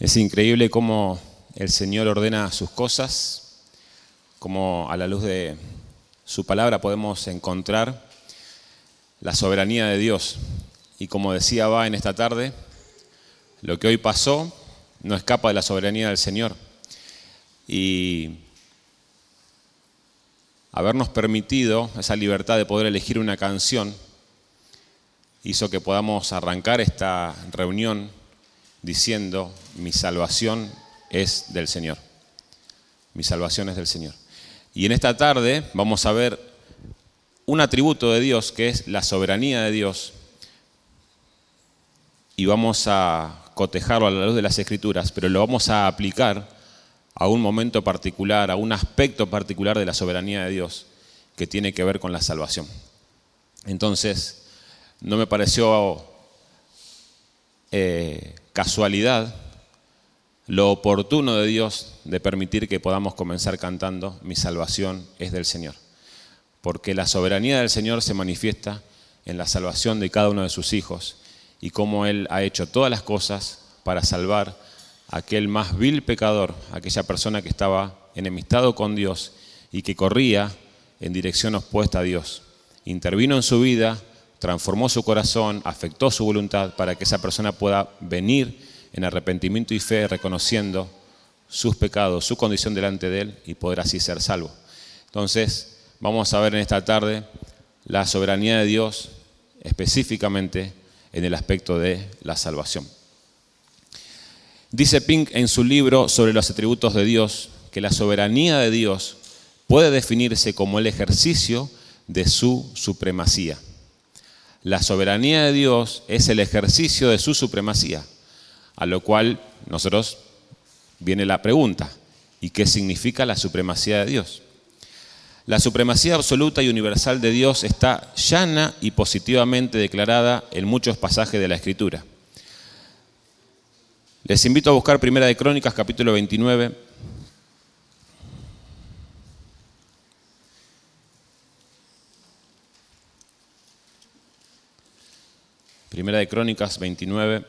Es increíble cómo el Señor ordena sus cosas, cómo a la luz de su palabra podemos encontrar la soberanía de Dios. Y como decía Va en esta tarde, lo que hoy pasó no escapa de la soberanía del Señor. Y habernos permitido esa libertad de poder elegir una canción hizo que podamos arrancar esta reunión diciendo, mi salvación es del Señor. Mi salvación es del Señor. Y en esta tarde vamos a ver un atributo de Dios que es la soberanía de Dios. Y vamos a cotejarlo a la luz de las escrituras, pero lo vamos a aplicar a un momento particular, a un aspecto particular de la soberanía de Dios que tiene que ver con la salvación. Entonces, no me pareció eh, casualidad lo oportuno de Dios de permitir que podamos comenzar cantando Mi salvación es del Señor. Porque la soberanía del Señor se manifiesta en la salvación de cada uno de sus hijos y cómo Él ha hecho todas las cosas para salvar a aquel más vil pecador, aquella persona que estaba enemistado con Dios y que corría en dirección opuesta a Dios. Intervino en su vida transformó su corazón, afectó su voluntad para que esa persona pueda venir en arrepentimiento y fe reconociendo sus pecados, su condición delante de Él y poder así ser salvo. Entonces, vamos a ver en esta tarde la soberanía de Dios específicamente en el aspecto de la salvación. Dice Pink en su libro sobre los atributos de Dios que la soberanía de Dios puede definirse como el ejercicio de su supremacía. La soberanía de Dios es el ejercicio de su supremacía, a lo cual nosotros viene la pregunta, ¿y qué significa la supremacía de Dios? La supremacía absoluta y universal de Dios está llana y positivamente declarada en muchos pasajes de la Escritura. Les invito a buscar Primera de Crónicas, capítulo 29, Primera de Crónicas 29.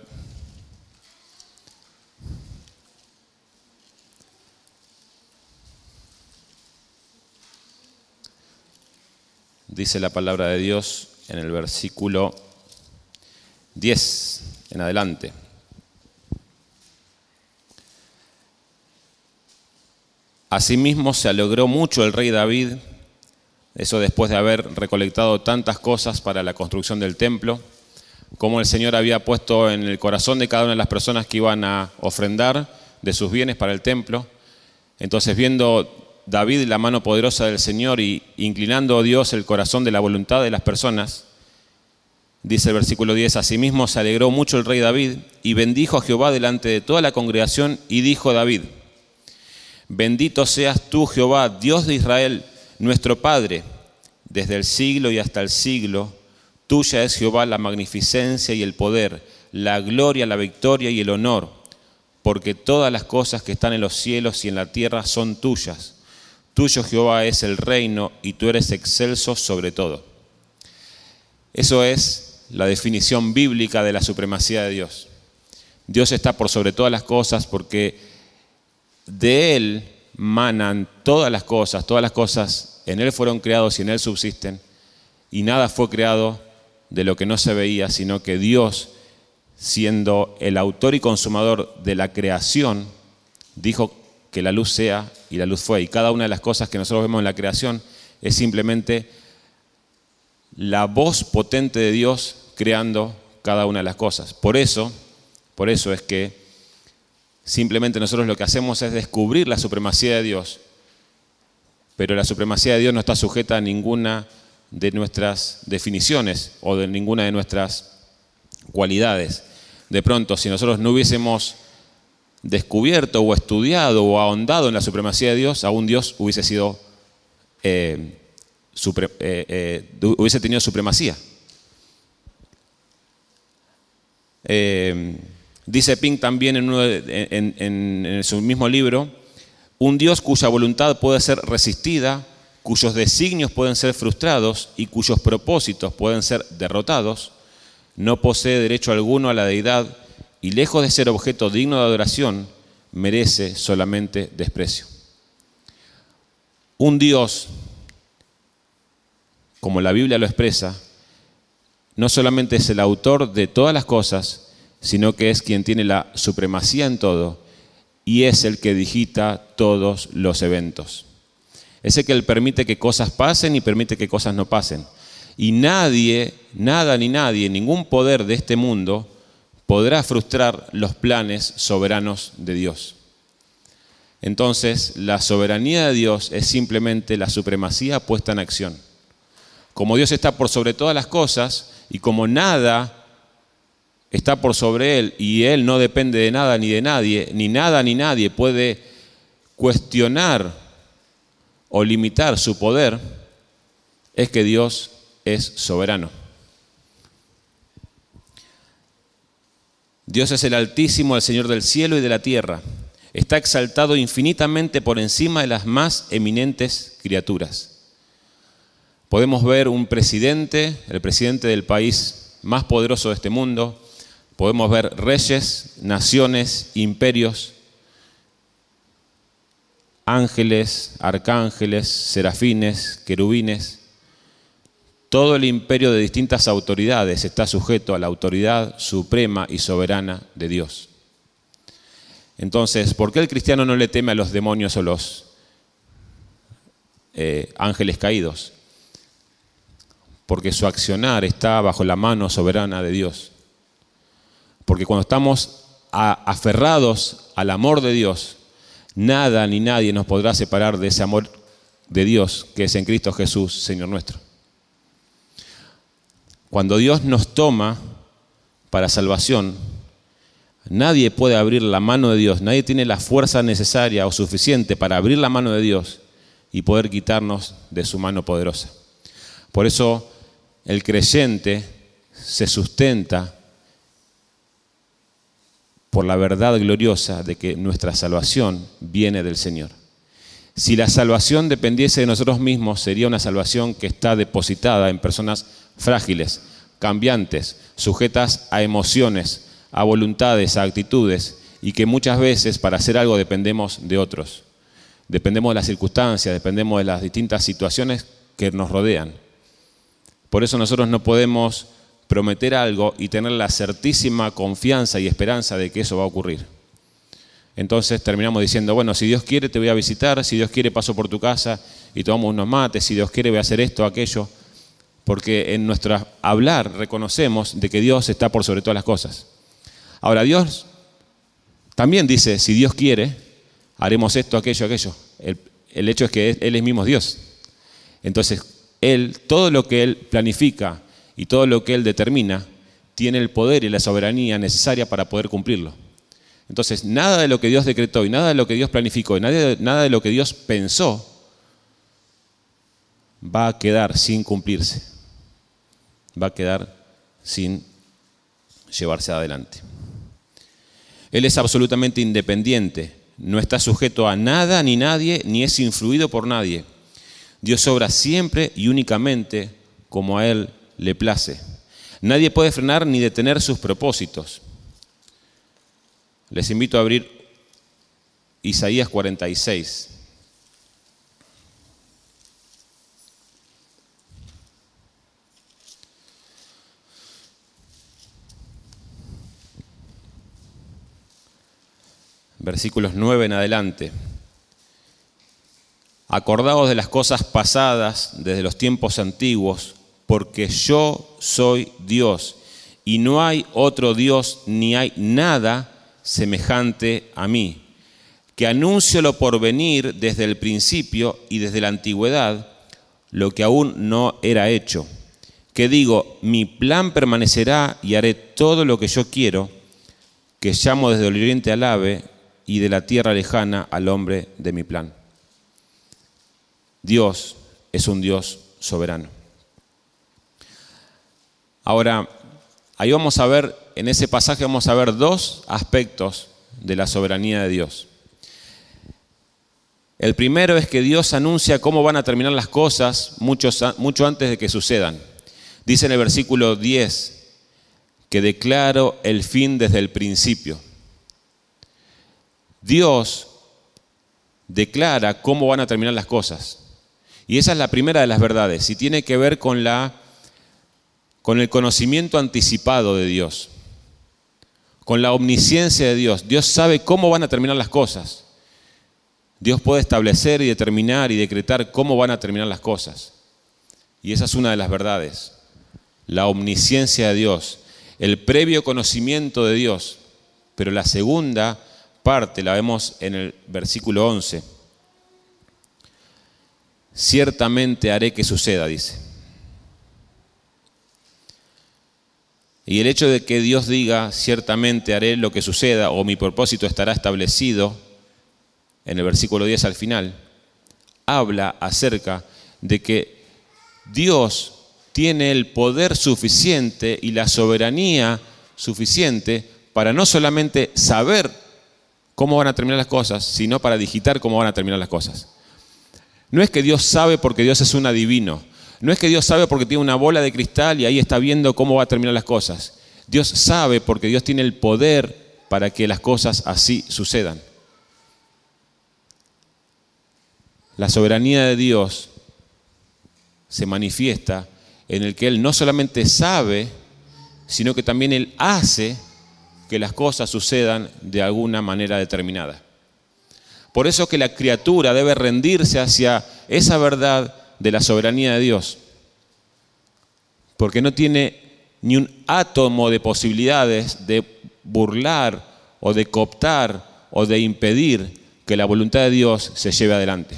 Dice la palabra de Dios en el versículo 10 en adelante. Asimismo se alegró mucho el rey David, eso después de haber recolectado tantas cosas para la construcción del templo cómo el Señor había puesto en el corazón de cada una de las personas que iban a ofrendar de sus bienes para el templo. Entonces viendo David la mano poderosa del Señor y inclinando a Dios el corazón de la voluntad de las personas, dice el versículo 10, asimismo se alegró mucho el rey David y bendijo a Jehová delante de toda la congregación y dijo David, bendito seas tú Jehová, Dios de Israel, nuestro Padre, desde el siglo y hasta el siglo Tuya es Jehová la magnificencia y el poder, la gloria, la victoria y el honor, porque todas las cosas que están en los cielos y en la tierra son tuyas. Tuyo Jehová es el reino y tú eres excelso sobre todo. Eso es la definición bíblica de la supremacía de Dios. Dios está por sobre todas las cosas porque de Él manan todas las cosas, todas las cosas en Él fueron creados y en Él subsisten, y nada fue creado de lo que no se veía, sino que Dios, siendo el autor y consumador de la creación, dijo que la luz sea y la luz fue. Y cada una de las cosas que nosotros vemos en la creación es simplemente la voz potente de Dios creando cada una de las cosas. Por eso, por eso es que simplemente nosotros lo que hacemos es descubrir la supremacía de Dios, pero la supremacía de Dios no está sujeta a ninguna de nuestras definiciones o de ninguna de nuestras cualidades. De pronto, si nosotros no hubiésemos descubierto o estudiado o ahondado en la supremacía de Dios, aún Dios hubiese sido eh, eh, eh, hubiese tenido supremacía. dice Pink también en, en su mismo libro, un Dios cuya voluntad puede ser resistida cuyos designios pueden ser frustrados y cuyos propósitos pueden ser derrotados, no posee derecho alguno a la deidad y lejos de ser objeto digno de adoración, merece solamente desprecio. Un Dios, como la Biblia lo expresa, no solamente es el autor de todas las cosas, sino que es quien tiene la supremacía en todo y es el que digita todos los eventos. Es el que permite que cosas pasen y permite que cosas no pasen. Y nadie, nada ni nadie, ningún poder de este mundo podrá frustrar los planes soberanos de Dios. Entonces, la soberanía de Dios es simplemente la supremacía puesta en acción. Como Dios está por sobre todas las cosas y como nada está por sobre Él y Él no depende de nada ni de nadie, ni nada ni nadie puede cuestionar o limitar su poder, es que Dios es soberano. Dios es el Altísimo, el Señor del cielo y de la tierra. Está exaltado infinitamente por encima de las más eminentes criaturas. Podemos ver un presidente, el presidente del país más poderoso de este mundo. Podemos ver reyes, naciones, imperios, ángeles, arcángeles, serafines, querubines. Todo el imperio de distintas autoridades está sujeto a la autoridad suprema y soberana de Dios. Entonces, ¿por qué el cristiano no le teme a los demonios o los eh, ángeles caídos? Porque su accionar está bajo la mano soberana de Dios. Porque cuando estamos aferrados al amor de Dios, nada ni nadie nos podrá separar de ese amor de Dios que es en Cristo Jesús, Señor nuestro. Cuando Dios nos toma para salvación, nadie puede abrir la mano de Dios, nadie tiene la fuerza necesaria o suficiente para abrir la mano de Dios y poder quitarnos de su mano poderosa. Por eso el creyente se sustenta por la verdad gloriosa de que nuestra salvación viene del Señor. Si la salvación dependiese de nosotros mismos, sería una salvación que está depositada en personas frágiles, cambiantes, sujetas a emociones, a voluntades, a actitudes, y que muchas veces para hacer algo dependemos de otros. Dependemos de las circunstancias, dependemos de las distintas situaciones que nos rodean. Por eso nosotros no podemos prometer algo y tener la certísima confianza y esperanza de que eso va a ocurrir. Entonces terminamos diciendo, bueno, si Dios quiere te voy a visitar, si Dios quiere paso por tu casa y tomamos unos mates, si Dios quiere voy a hacer esto, aquello porque en nuestro hablar reconocemos de que Dios está por sobre todas las cosas. Ahora, Dios también dice, si Dios quiere, haremos esto, aquello, aquello. El, hecho es que Él es mismo Dios. Entonces, Él, todo lo que Él planifica y todo lo que Él determina, tiene el poder y la soberanía necesaria para poder cumplirlo. Entonces, nada de lo que Dios decretó y nada de lo que Dios planificó y nada de, lo que Dios pensó va a quedar sin cumplirse va a quedar sin llevarse adelante. Él es absolutamente independiente, no está sujeto a nada ni nadie, ni es influido por nadie. Dios obra siempre y únicamente como a Él le place. Nadie puede frenar ni detener sus propósitos. Les invito a abrir Isaías 46. versículos 9 en adelante. Acordaos de las cosas pasadas desde los tiempos antiguos, porque yo soy Dios y no hay otro Dios ni hay nada semejante a mí, que anuncio lo por venir desde el principio y desde la antigüedad, lo que aún no era hecho, que digo, mi plan permanecerá y haré todo lo que yo quiero, que llamo desde el oriente al ave y de la tierra lejana al hombre de mi plan. Dios es un Dios soberano. Ahora, ahí vamos a ver, en ese pasaje vamos a ver dos aspectos de la soberanía de Dios. El primero es que Dios anuncia cómo van a terminar las cosas mucho, antes de que sucedan. Dice en el versículo 10 que declaro el fin desde el principio. Dios declara cómo van a terminar las cosas. Y esa es la primera de las verdades y tiene que ver con la con el conocimiento anticipado de Dios, con la omnisciencia de Dios. Dios sabe cómo van a terminar las cosas. Dios puede establecer y determinar y decretar cómo van a terminar las cosas. Y esa es una de las verdades. La omnisciencia de Dios, el previo conocimiento de Dios. Pero la segunda parte la vemos en el versículo 11. Ciertamente haré que suceda, dice. Y el hecho de que Dios diga, ciertamente haré lo que suceda, o mi propósito estará establecido, en el versículo 10 al final, habla acerca de que Dios tiene el poder suficiente y la soberanía suficiente para no solamente saber cómo van a terminar las cosas, sino para digitar cómo van a terminar las cosas. No es que Dios sabe porque Dios es un adivino. No es que Dios sabe porque tiene una bola de cristal y ahí está viendo cómo va a terminar las cosas. Dios sabe porque Dios tiene el poder para que las cosas así sucedan. La soberanía de Dios se manifiesta en el que Él no solamente sabe, sino que también Él hace que las cosas sucedan de alguna manera determinada. Por eso que la criatura debe rendirse hacia esa verdad de la soberanía de Dios, porque no tiene ni un átomo de posibilidades de burlar o de cooptar o de impedir que la voluntad de Dios se lleve adelante.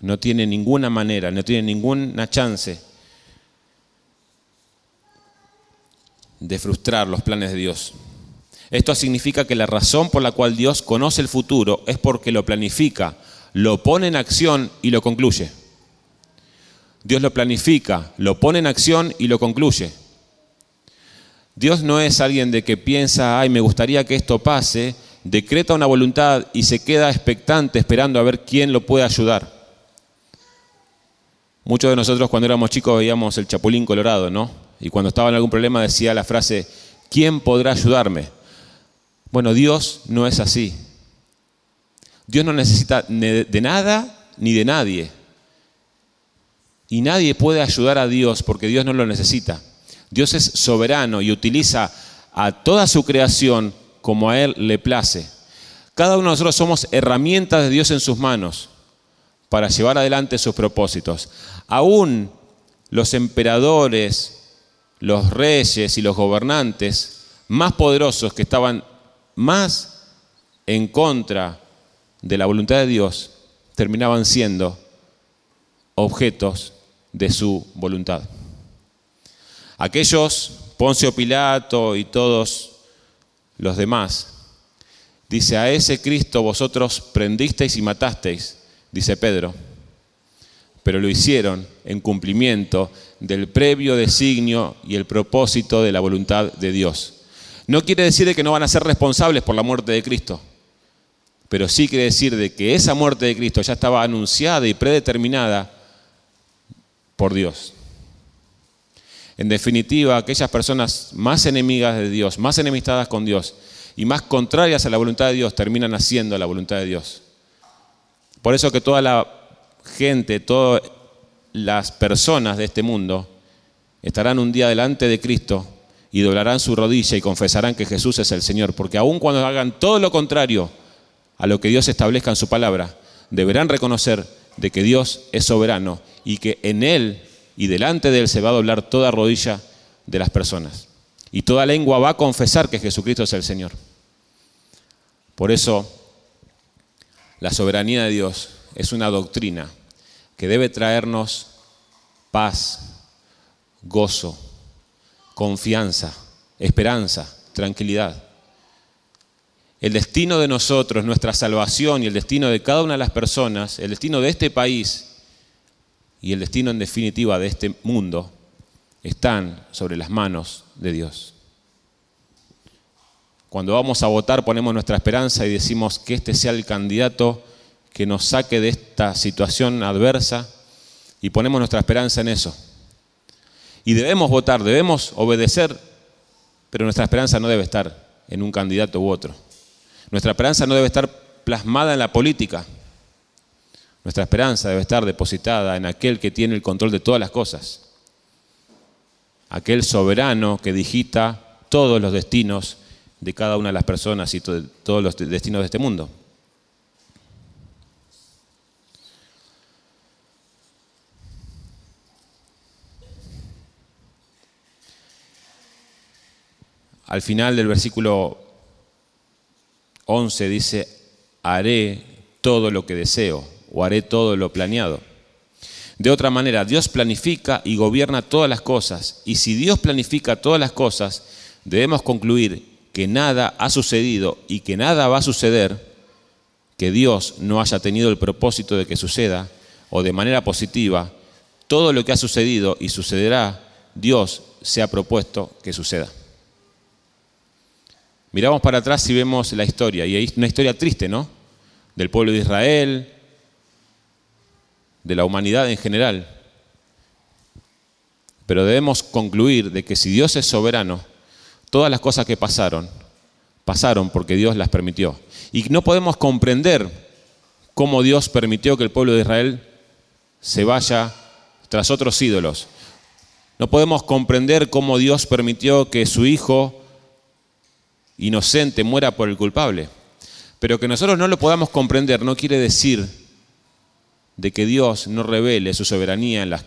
No tiene ninguna manera, no tiene ninguna chance de frustrar los planes de Dios. Esto significa que la razón por la cual Dios conoce el futuro es porque lo planifica, lo pone en acción y lo concluye. Dios lo planifica, lo pone en acción y lo concluye. Dios no es alguien de que piensa, ay, me gustaría que esto pase, decreta una voluntad y se queda expectante esperando a ver quién lo puede ayudar. Muchos de nosotros cuando éramos chicos veíamos el Chapulín Colorado, ¿no? Y cuando estaba en algún problema decía la frase, ¿quién podrá ayudarme? Bueno, Dios no es así. Dios no necesita de nada ni de nadie. Y nadie puede ayudar a Dios porque Dios no lo necesita. Dios es soberano y utiliza a toda su creación como a Él le place. Cada uno de nosotros somos herramientas de Dios en sus manos para llevar adelante sus propósitos. Aún los emperadores, los reyes y los gobernantes más poderosos que estaban más en contra de la voluntad de Dios, terminaban siendo objetos de su voluntad. Aquellos, Poncio Pilato y todos los demás, dice, a ese Cristo vosotros prendisteis y matasteis, dice Pedro pero lo hicieron en cumplimiento del previo designio y el propósito de la voluntad de Dios. No quiere decir que no van a ser responsables por la muerte de Cristo, pero sí quiere decir de que esa muerte de Cristo ya estaba anunciada y predeterminada por Dios. En definitiva, aquellas personas más enemigas de Dios, más enemistadas con Dios y más contrarias a la voluntad de Dios terminan haciendo la voluntad de Dios. Por eso que toda la gente, todas las personas de este mundo estarán un día delante de Cristo y doblarán su rodilla y confesarán que Jesús es el Señor, porque aun cuando hagan todo lo contrario a lo que Dios establezca en su palabra, deberán reconocer de que Dios es soberano y que en Él y delante de Él se va a doblar toda rodilla de las personas. Y toda lengua va a confesar que Jesucristo es el Señor. Por eso, la soberanía de Dios es una doctrina que debe traernos paz, gozo, confianza, esperanza, tranquilidad. El destino de nosotros, nuestra salvación y el destino de cada una de las personas, el destino de este país y el destino en definitiva de este mundo, están sobre las manos de Dios. Cuando vamos a votar ponemos nuestra esperanza y decimos que este sea el candidato que nos saque de esta situación adversa y ponemos nuestra esperanza en eso. Y debemos votar, debemos obedecer, pero nuestra esperanza no debe estar en un candidato u otro. Nuestra esperanza no debe estar plasmada en la política. Nuestra esperanza debe estar depositada en aquel que tiene el control de todas las cosas. Aquel soberano que digita todos los destinos de cada una de las personas y todos los destinos de este mundo. Al final del versículo 11 dice, haré todo lo que deseo o haré todo lo planeado. De otra manera, Dios planifica y gobierna todas las cosas. Y si Dios planifica todas las cosas, debemos concluir que nada ha sucedido y que nada va a suceder que Dios no haya tenido el propósito de que suceda, o de manera positiva, todo lo que ha sucedido y sucederá, Dios se ha propuesto que suceda. Miramos para atrás y vemos la historia, y es una historia triste, ¿no? Del pueblo de Israel, de la humanidad en general. Pero debemos concluir de que si Dios es soberano, todas las cosas que pasaron, pasaron porque Dios las permitió. Y no podemos comprender cómo Dios permitió que el pueblo de Israel se vaya tras otros ídolos. No podemos comprender cómo Dios permitió que su hijo inocente muera por el culpable. Pero que nosotros no lo podamos comprender no quiere decir de que Dios no revele su soberanía en las,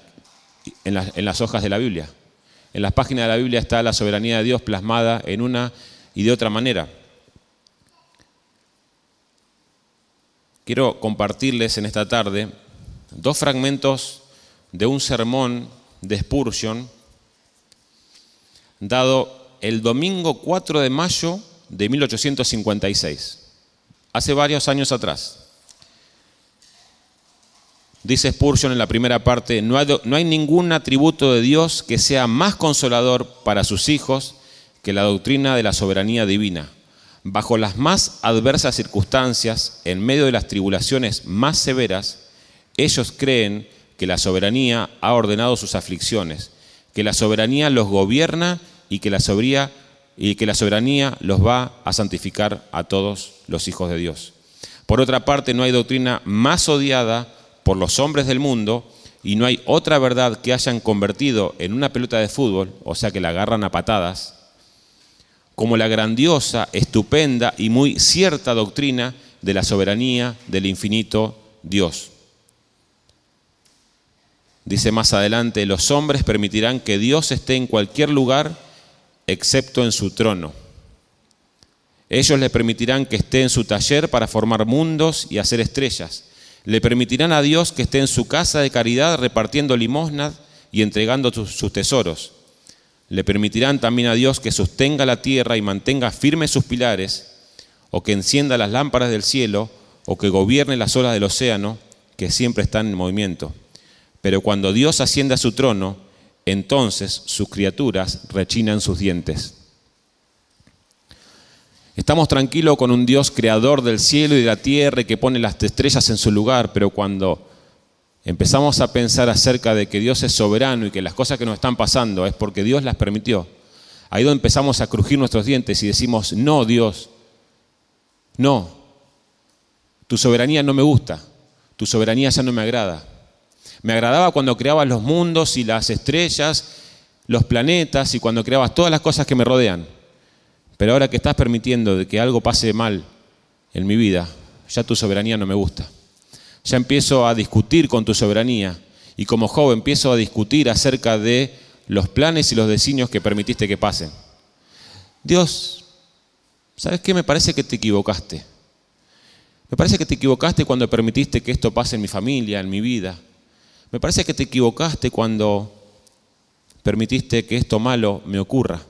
en las, hojas de la Biblia. En las páginas de la Biblia está la soberanía de Dios plasmada en una y de otra manera. Quiero compartirles en esta tarde dos fragmentos de un sermón de Spurgeon dado el domingo 4 de mayo de 1856, hace varios años atrás. Dice Spurgeon en la primera parte, no hay, no hay, ningún atributo de Dios que sea más consolador para sus hijos que la doctrina de la soberanía divina. Bajo las más adversas circunstancias, en medio de las tribulaciones más severas, ellos creen que la soberanía ha ordenado sus aflicciones, que la soberanía los gobierna y que la soberanía, y que la soberanía los va a santificar a todos los hijos de Dios. Por otra parte, no hay doctrina más odiada por los hombres del mundo y no hay otra verdad que hayan convertido en una pelota de fútbol, o sea que la agarran a patadas, como la grandiosa, estupenda y muy cierta doctrina de la soberanía del infinito Dios. Dice más adelante, los hombres permitirán que Dios esté en cualquier lugar excepto en su trono. Ellos le permitirán que esté en su taller para formar mundos y hacer estrellas. Le permitirán a Dios que esté en su casa de caridad repartiendo limosnas y entregando sus tesoros. Le permitirán también a Dios que sostenga la tierra y mantenga firmes sus pilares, o que encienda las lámparas del cielo, o que gobierne las olas del océano, que siempre están en movimiento. Pero cuando Dios ascienda a su trono, entonces sus criaturas rechinan sus dientes. Estamos tranquilos con un Dios creador del cielo y de la tierra y que pone las estrellas en su lugar, pero cuando empezamos a pensar acerca de que Dios es soberano y que las cosas que nos están pasando es porque Dios las permitió, ahí donde empezamos a crujir nuestros dientes y decimos, no Dios, no, tu soberanía no me gusta, tu soberanía ya no me agrada. Me agradaba cuando creabas los mundos y las estrellas, los planetas y cuando creabas todas las cosas que me rodean. Pero ahora que estás permitiendo que algo pase mal en mi vida, ya tu soberanía no me gusta. Ya empiezo a discutir con tu soberanía y como joven empiezo a discutir acerca de los planes y los designios que permitiste que pasen. Dios, ¿sabes qué? Me parece que te equivocaste. Me parece que te equivocaste cuando permitiste que esto pase en mi familia, en mi vida. Me parece que te equivocaste cuando permitiste que esto malo me ocurra.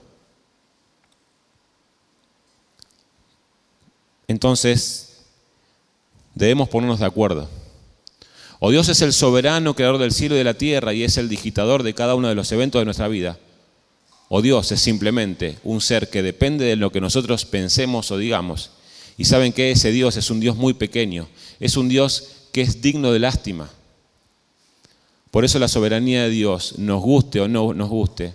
Entonces, debemos ponernos de acuerdo. O Dios es el soberano creador del cielo y de la tierra y es el digitador de cada uno de los eventos de nuestra vida. O Dios es simplemente un ser que depende de lo que nosotros pensemos o digamos. Y saben que ese Dios es un Dios muy pequeño, es un Dios que es digno de lástima. Por eso la soberanía de Dios, nos guste o no nos guste,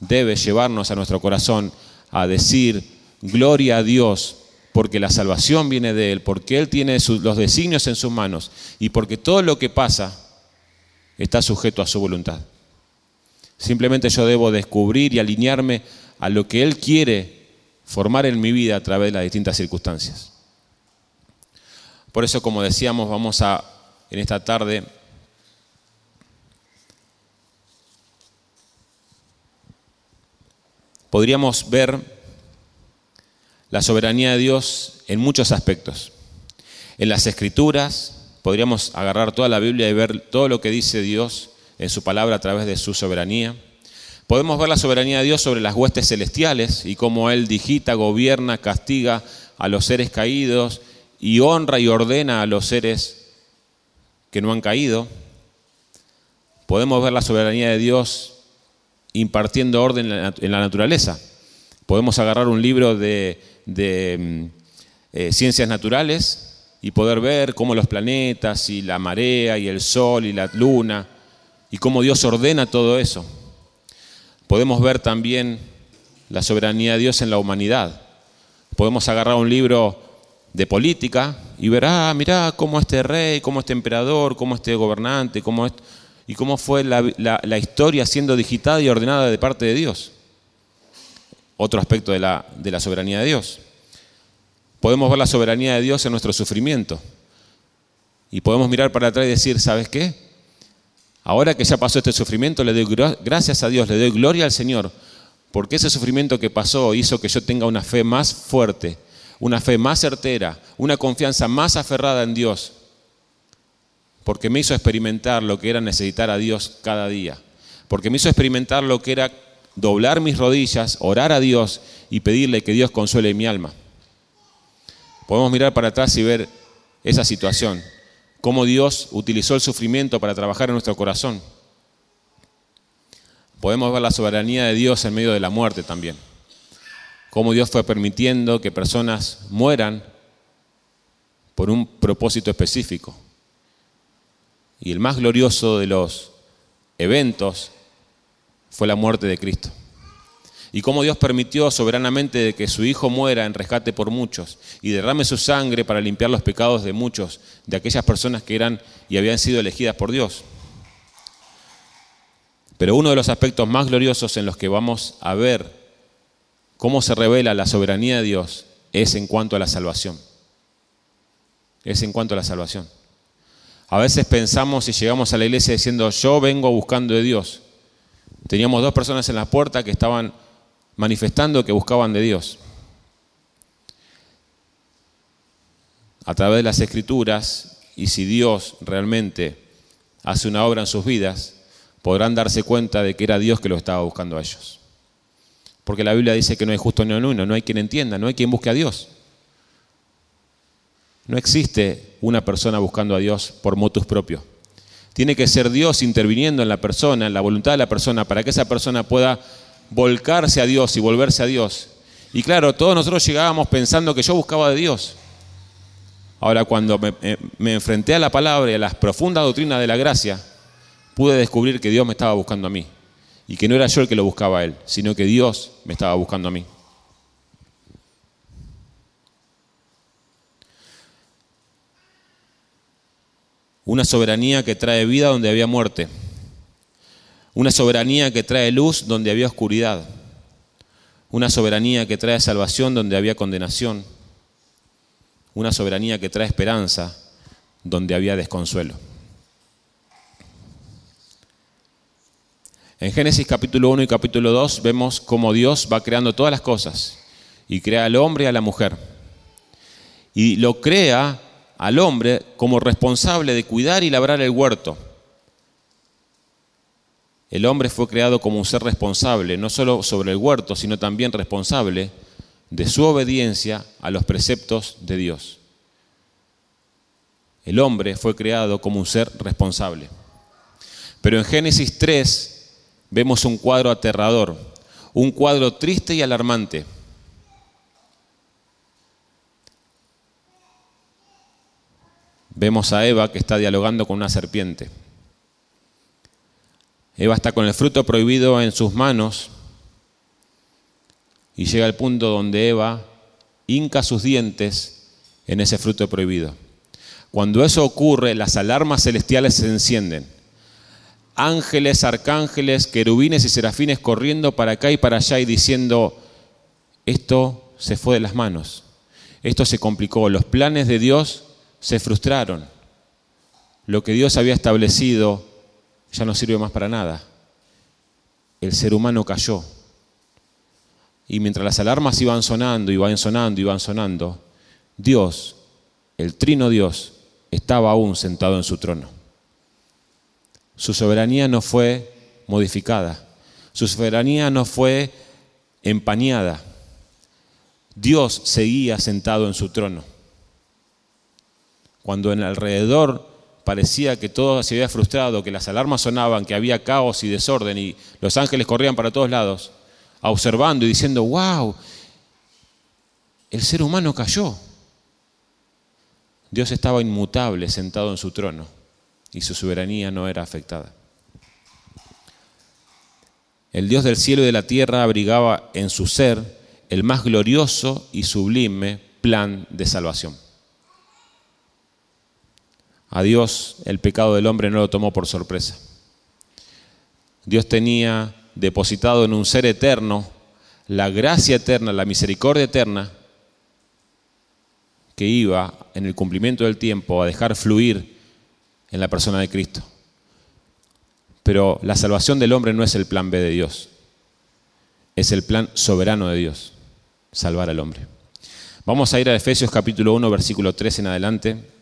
debe llevarnos a nuestro corazón a decir, gloria a Dios, porque la salvación viene de Él, porque Él tiene los designios en sus manos y porque todo lo que pasa está sujeto a su voluntad. Simplemente yo debo descubrir y alinearme a lo que Él quiere formar en mi vida a través de las distintas circunstancias. Por eso, como decíamos, vamos a, en esta tarde, podríamos ver la soberanía de Dios en muchos aspectos. En las escrituras, podríamos agarrar toda la Biblia y ver todo lo que dice Dios en su palabra a través de su soberanía. Podemos ver la soberanía de Dios sobre las huestes celestiales y cómo Él digita, gobierna, castiga a los seres caídos y honra y ordena a los seres que no han caído. Podemos ver la soberanía de Dios impartiendo orden en la naturaleza. Podemos agarrar un libro de, mm, eh, ciencias naturales y poder ver cómo los planetas y la marea y el sol y la luna y cómo Dios ordena todo eso. Podemos ver también la soberanía de Dios en la humanidad. Podemos agarrar un libro de política y ver, ah, mirá cómo este rey, cómo este emperador, cómo este gobernante, cómo y cómo fue la, historia siendo digitada y ordenada de parte de Dios. Otro aspecto de la, de la soberanía de Dios. Podemos ver la soberanía de Dios en nuestro sufrimiento. Y podemos mirar para atrás y decir, ¿sabes qué? Ahora que ya pasó este sufrimiento, le doy gracias a Dios, le doy gloria al Señor, porque ese sufrimiento que pasó hizo que yo tenga una fe más fuerte, una fe más certera, una confianza más aferrada en Dios, porque me hizo experimentar lo que era necesitar a Dios cada día, porque me hizo experimentar lo que era doblar mis rodillas, orar a Dios y pedirle que Dios consuele mi alma. Podemos mirar para atrás y ver esa situación cómo Dios utilizó el sufrimiento para trabajar en nuestro corazón. Podemos ver la soberanía de Dios en medio de la muerte también. Cómo Dios fue permitiendo que personas mueran por un propósito específico. Y el más glorioso de los eventos fue la muerte de Cristo y cómo Dios permitió soberanamente que su Hijo muera en rescate por muchos y derrame su sangre para limpiar los pecados de muchos, de aquellas personas que eran y habían sido elegidas por Dios. Pero uno de los aspectos más gloriosos en los que vamos a ver cómo se revela la soberanía de Dios es en cuanto a la salvación. Es en cuanto a la salvación. A veces pensamos y llegamos a la iglesia diciendo, yo vengo buscando de Dios. Teníamos dos personas en la puerta que estaban manifestando que buscaban de Dios. A través de las escrituras, y si Dios realmente hace una obra en sus vidas, podrán darse cuenta de que era Dios que lo estaba buscando a ellos. Porque la Biblia dice que no hay justo ni uno, no hay quien entienda, no hay quien busque a Dios. No existe una persona buscando a Dios por motus propio. Tiene que ser Dios interviniendo en la persona, en la voluntad de la persona, para que esa persona pueda volcarse a Dios y volverse a Dios. Y claro, todos nosotros llegábamos pensando que yo buscaba de Dios. Ahora, cuando me, enfrenté a la palabra y a las profundas doctrinas de la gracia, pude descubrir que Dios me estaba buscando a mí. Y que no era yo el que lo buscaba a Él, sino que Dios me estaba buscando a mí. Una soberanía que trae vida donde había muerte. Una soberanía que trae luz donde había oscuridad. Una soberanía que trae salvación donde había condenación. Una soberanía que trae esperanza donde había desconsuelo. En Génesis capítulo 1 y capítulo 2 vemos cómo Dios va creando todas las cosas y crea al hombre y a la mujer. Y lo crea al hombre como responsable de cuidar y labrar el huerto. El hombre fue creado como un ser responsable, no solo sobre el huerto, sino también responsable de su obediencia a los preceptos de Dios. El hombre fue creado como un ser responsable. Pero en Génesis 3 vemos un cuadro aterrador, un cuadro triste y alarmante. Vemos a Eva que está dialogando con una serpiente. Eva está con el fruto prohibido en sus manos y llega al punto donde Eva hinca sus dientes en ese fruto prohibido. Cuando eso ocurre, las alarmas celestiales se encienden. Ángeles, arcángeles, querubines y serafines corriendo para acá y para allá y diciendo, esto se fue de las manos, esto se complicó, los planes de Dios se frustraron, lo que Dios había establecido ya no sirve más para nada. El ser humano cayó. Y mientras las alarmas iban sonando, iban sonando, iban sonando, Dios, el trino Dios, estaba aún sentado en su trono. Su soberanía no fue modificada, su soberanía no fue empañada. Dios seguía sentado en su trono. Cuando en alrededor parecía que todo se había frustrado, que las alarmas sonaban, que había caos y desorden y los ángeles corrían para todos lados, observando y diciendo, wow, el ser humano cayó. Dios estaba inmutable sentado en su trono y su soberanía no era afectada. El Dios del cielo y de la tierra abrigaba en su ser el más glorioso y sublime plan de salvación. A Dios el pecado del hombre no lo tomó por sorpresa. Dios tenía depositado en un ser eterno la gracia eterna, la misericordia eterna, que iba en el cumplimiento del tiempo a dejar fluir en la persona de Cristo. Pero la salvación del hombre no es el plan B de Dios, es el plan soberano de Dios, salvar al hombre. Vamos a ir a Efesios capítulo 1, versículo 3 en adelante.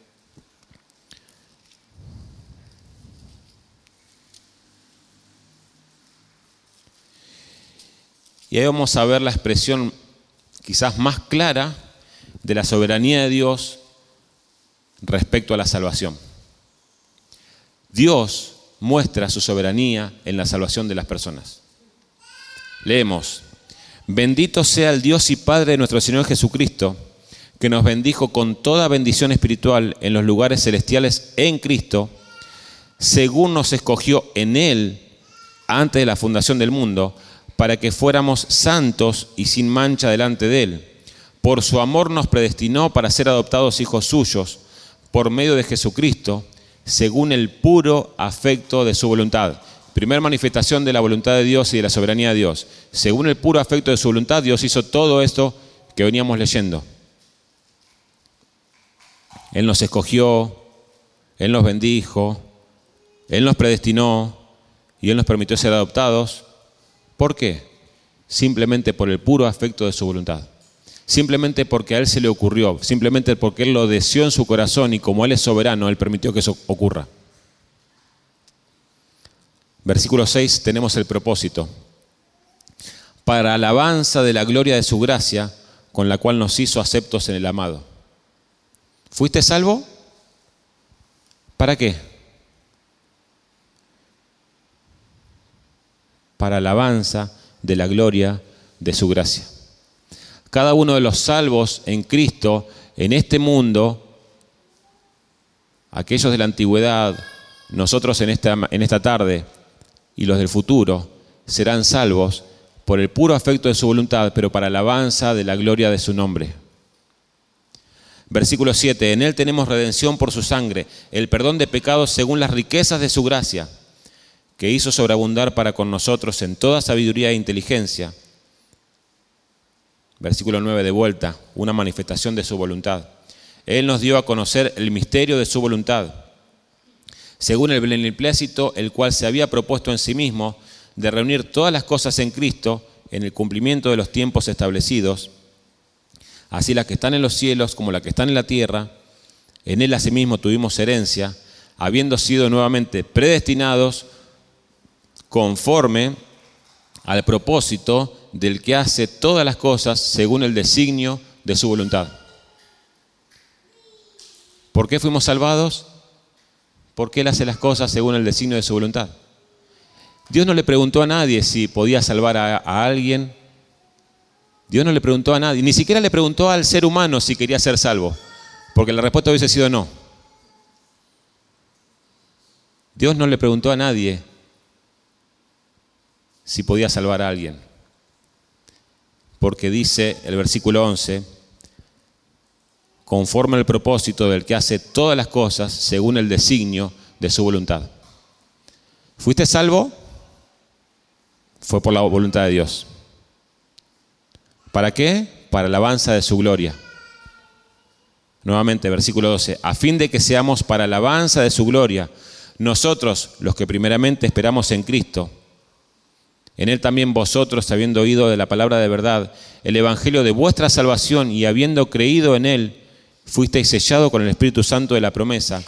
Y ahí vamos a ver la expresión quizás más clara de la soberanía de Dios respecto a la salvación. Dios muestra su soberanía en la salvación de las personas. Leemos, bendito sea el Dios y Padre de nuestro Señor Jesucristo, que nos bendijo con toda bendición espiritual en los lugares celestiales en Cristo, según nos escogió en Él antes de la fundación del mundo, para que fuéramos santos y sin mancha delante de Él. Por su amor nos predestinó para ser adoptados hijos suyos, por medio de Jesucristo, según el puro afecto de su voluntad. Primer manifestación de la voluntad de Dios y de la soberanía de Dios. Según el puro afecto de su voluntad, Dios hizo todo esto que veníamos leyendo. Él nos escogió, Él nos bendijo, Él nos predestinó y Él nos permitió ser adoptados ¿Por qué? Simplemente por el puro afecto de su voluntad. Simplemente porque a Él se le ocurrió, simplemente porque Él lo deseó en su corazón y como Él es soberano, Él permitió que eso ocurra. Versículo 6 tenemos el propósito. Para alabanza de la gloria de su gracia, con la cual nos hizo aceptos en el amado. ¿Fuiste salvo? ¿Para qué? Para alabanza de la gloria de su gracia. Cada uno de los salvos en Cristo, en este mundo, aquellos de la antigüedad, nosotros en esta, en esta tarde y los del futuro, serán salvos por el puro afecto de su voluntad, pero para alabanza de la gloria de su nombre. Versículo 7, en Él tenemos redención por su sangre, el perdón de pecados según las riquezas de su gracia que hizo sobreabundar para con nosotros en toda sabiduría e inteligencia. Versículo 9 de vuelta, una manifestación de su voluntad. Él nos dio a conocer el misterio de su voluntad, según el beneplácito, el cual se había propuesto en sí mismo de reunir todas las cosas en Cristo en el cumplimiento de los tiempos establecidos, así las que están en los cielos como las que están en la tierra, en Él asimismo tuvimos herencia, habiendo sido nuevamente predestinados conforme al propósito del que hace todas las cosas según el designio de su voluntad. ¿Por qué fuimos salvados? Porque Él hace las cosas según el designio de su voluntad. Dios no le preguntó a nadie si podía salvar a, a, alguien. Dios no le preguntó a nadie, ni siquiera le preguntó al ser humano si quería ser salvo, porque la respuesta hubiese sido no. Dios no le preguntó a nadie si podía salvar a alguien. Porque dice el versículo 11, conforme al propósito del que hace todas las cosas según el designio de su voluntad. ¿Fuiste salvo? Fue por la voluntad de Dios. ¿Para qué? Para alabanza de su gloria. Nuevamente, versículo 12, a fin de que seamos para alabanza de su gloria, nosotros los que primeramente esperamos en Cristo, en Él también vosotros, habiendo oído de la palabra de verdad, el Evangelio de vuestra salvación y habiendo creído en Él, fuisteis sellado con el Espíritu Santo de la promesa,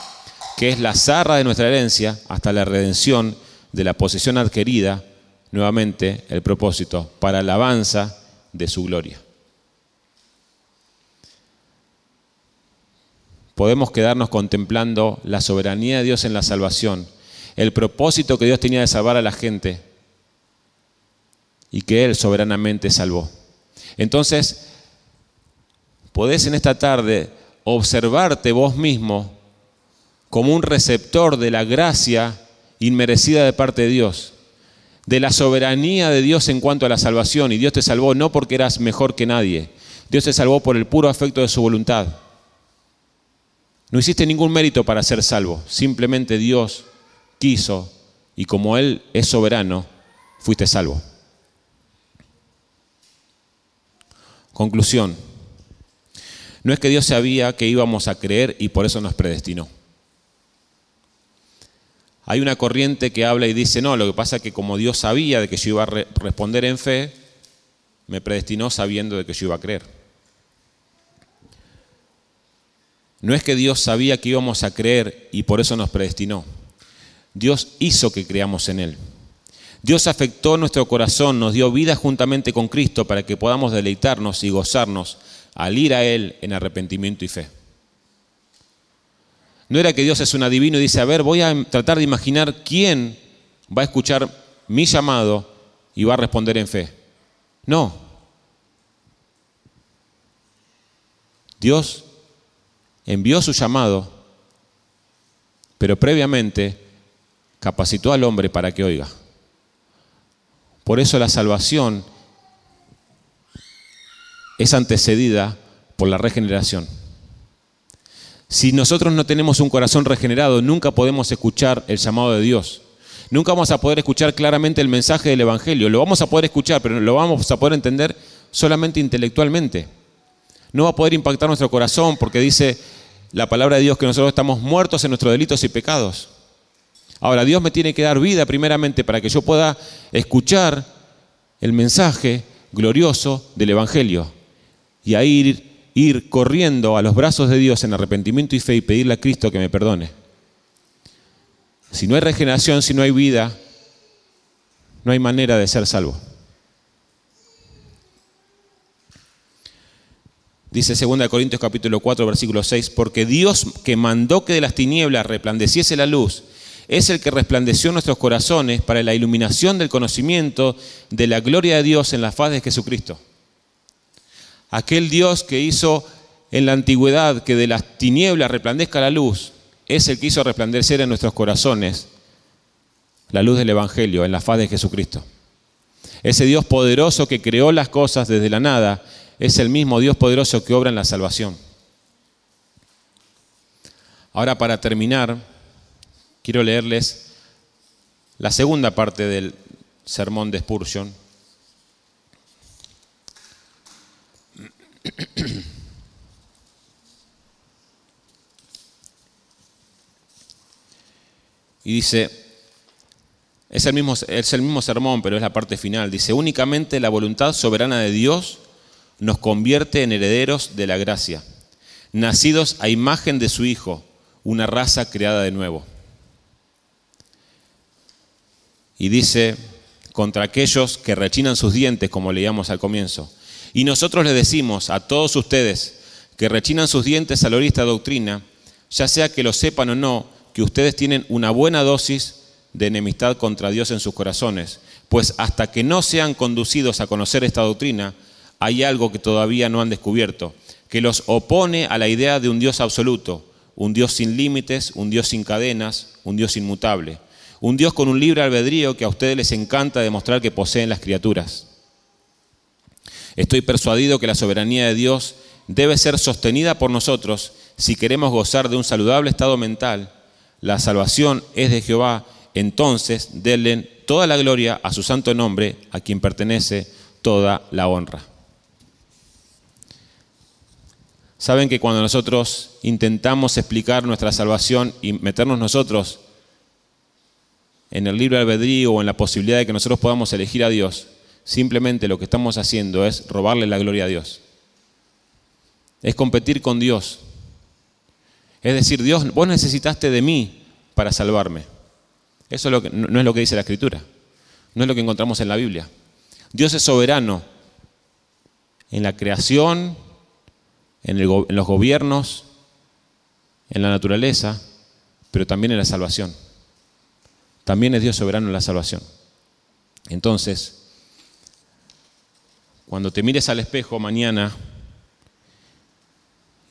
que es la zarra de nuestra herencia hasta la redención de la posesión adquirida, nuevamente el propósito, para alabanza de su gloria. Podemos quedarnos contemplando la soberanía de Dios en la salvación, el propósito que Dios tenía de salvar a la gente y que Él soberanamente salvó. Entonces, podés en esta tarde observarte vos mismo como un receptor de la gracia inmerecida de parte de Dios, de la soberanía de Dios en cuanto a la salvación. Y Dios te salvó no porque eras mejor que nadie, Dios te salvó por el puro afecto de su voluntad. No hiciste ningún mérito para ser salvo, simplemente Dios quiso y como Él es soberano, fuiste salvo. Conclusión. No es que Dios sabía que íbamos a creer y por eso nos predestinó. Hay una corriente que habla y dice, no, lo que pasa es que como Dios sabía de que yo iba a responder en fe, me predestinó sabiendo de que yo iba a creer. No es que Dios sabía que íbamos a creer y por eso nos predestinó. Dios hizo que creamos en Él. Dios afectó nuestro corazón, nos dio vida juntamente con Cristo para que podamos deleitarnos y gozarnos al ir a Él en arrepentimiento y fe. No era que Dios es un adivino y dice, a ver, voy a tratar de imaginar quién va a escuchar mi llamado y va a responder en fe. No. Dios envió su llamado, pero previamente capacitó al hombre para que oiga. Por eso la salvación es antecedida por la regeneración. Si nosotros no tenemos un corazón regenerado, nunca podemos escuchar el llamado de Dios. Nunca vamos a poder escuchar claramente el mensaje del Evangelio. Lo vamos a poder escuchar, pero lo vamos a poder entender solamente intelectualmente. No va a poder impactar nuestro corazón porque dice la palabra de Dios que nosotros estamos muertos en nuestros delitos y pecados. Ahora, Dios me tiene que dar vida primeramente para que yo pueda escuchar el mensaje glorioso del Evangelio y a ir, ir corriendo a los brazos de Dios en arrepentimiento y fe y pedirle a Cristo que me perdone. Si no hay regeneración, si no hay vida, no hay manera de ser salvo. Dice 2 Corintios capítulo 4 versículo 6, porque Dios que mandó que de las tinieblas resplandeciese la luz, es el que resplandeció nuestros corazones para la iluminación del conocimiento de la gloria de Dios en la faz de Jesucristo. Aquel Dios que hizo en la antigüedad que de las tinieblas resplandezca la luz, es el que hizo resplandecer en nuestros corazones la luz del Evangelio en la faz de Jesucristo. Ese Dios poderoso que creó las cosas desde la nada es el mismo Dios poderoso que obra en la salvación. Ahora para terminar, quiero leerles la segunda parte del sermón de Spurgeon, Y dice, es el, mismo, es el mismo sermón, pero es la parte final. Dice, únicamente la voluntad soberana de Dios nos convierte en herederos de la gracia, nacidos a imagen de su Hijo, una raza creada de nuevo. Y dice, contra aquellos que rechinan sus dientes, como leíamos al comienzo, y nosotros les decimos a todos ustedes que rechinan sus dientes a la esta doctrina, ya sea que lo sepan o no, que ustedes tienen una buena dosis de enemistad contra Dios en sus corazones, pues hasta que no sean conducidos a conocer esta doctrina, hay algo que todavía no han descubierto, que los opone a la idea de un Dios absoluto, un Dios sin límites, un Dios sin cadenas, un Dios inmutable, Un Dios con un libre albedrío que a ustedes les encanta demostrar que poseen las criaturas. Estoy persuadido que la soberanía de Dios debe ser sostenida por nosotros si queremos gozar de un saludable estado mental. La salvación es de Jehová, entonces denle toda la gloria a su santo nombre, a quien pertenece toda la honra. Saben que cuando nosotros intentamos explicar nuestra salvación y meternos nosotros en el libre albedrío o en la posibilidad de que nosotros podamos elegir a Dios, simplemente lo que estamos haciendo es robarle la gloria a Dios. Es competir con Dios. Es decir, Dios, vos necesitaste de mí para salvarme. Eso no es lo que dice la Escritura. No es lo que encontramos en la Biblia. Dios es soberano en la creación, en los gobiernos, en la naturaleza, pero también en la salvación. También es Dios soberano en la salvación. Entonces, cuando te mires al espejo mañana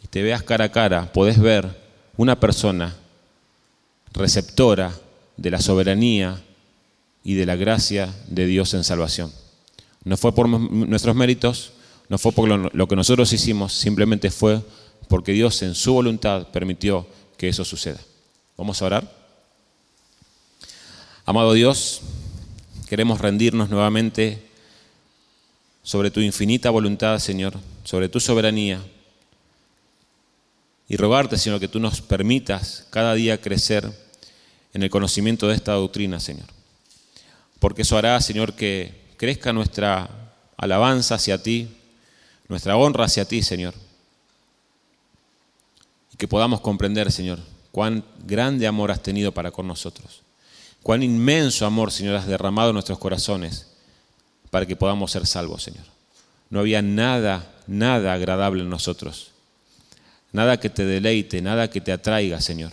y te veas cara a cara, podés ver una persona receptora de la soberanía y de la gracia de Dios en salvación. No fue por nuestros méritos, no fue por lo que nosotros hicimos, simplemente fue porque Dios en su voluntad permitió que eso suceda. Vamos a orar. Amado Dios, queremos rendirnos nuevamente sobre tu infinita voluntad, Señor, sobre tu soberanía. Y rogarte, Señor, que tú nos permitas cada día crecer en el conocimiento de esta doctrina, Señor. Porque eso hará, Señor, que crezca nuestra alabanza hacia ti, nuestra honra hacia ti, Señor. Y que podamos comprender, Señor, cuán grande amor has tenido para con nosotros. Cuán inmenso amor, Señor, has derramado en nuestros corazones para que podamos ser salvos, Señor. No había nada, nada agradable en nosotros. Nada que te deleite, nada que te atraiga, Señor.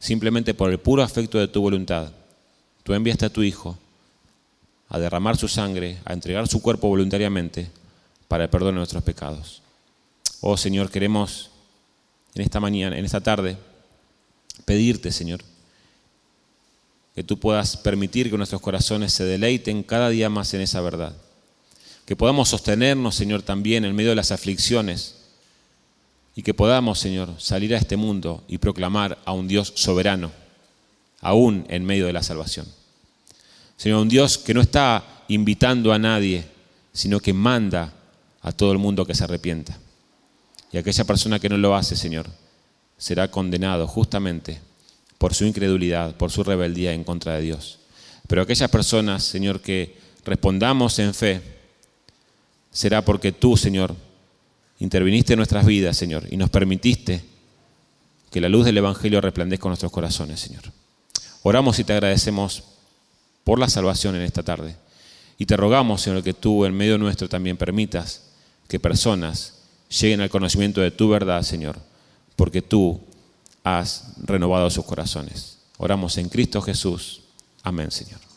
Simplemente por el puro afecto de tu voluntad, tú enviaste a tu Hijo a derramar su sangre, a entregar su cuerpo voluntariamente para el perdón de nuestros pecados. Oh Señor, queremos en esta mañana, en esta tarde, pedirte, Señor, que tú puedas permitir que nuestros corazones se deleiten cada día más en esa verdad. Que podamos sostenernos, Señor, también en medio de las aflicciones y que podamos, Señor, salir a este mundo y proclamar a un Dios soberano, aún en medio de la salvación. Señor, un Dios que no está invitando a nadie, sino que manda a todo el mundo que se arrepienta. Y aquella persona que no lo hace, Señor, será condenado justamente por su incredulidad, por su rebeldía en contra de Dios. Pero aquellas personas, Señor, que respondamos en fe, será porque tú, Señor, interviniste en nuestras vidas, Señor, y nos permitiste que la luz del Evangelio resplandezca en nuestros corazones, Señor. Oramos y te agradecemos por la salvación en esta tarde. Y te rogamos, Señor, que tú en medio nuestro también permitas que personas lleguen al conocimiento de tu verdad, Señor, porque tú has renovado sus corazones. Oramos en Cristo Jesús. Amén, Señor.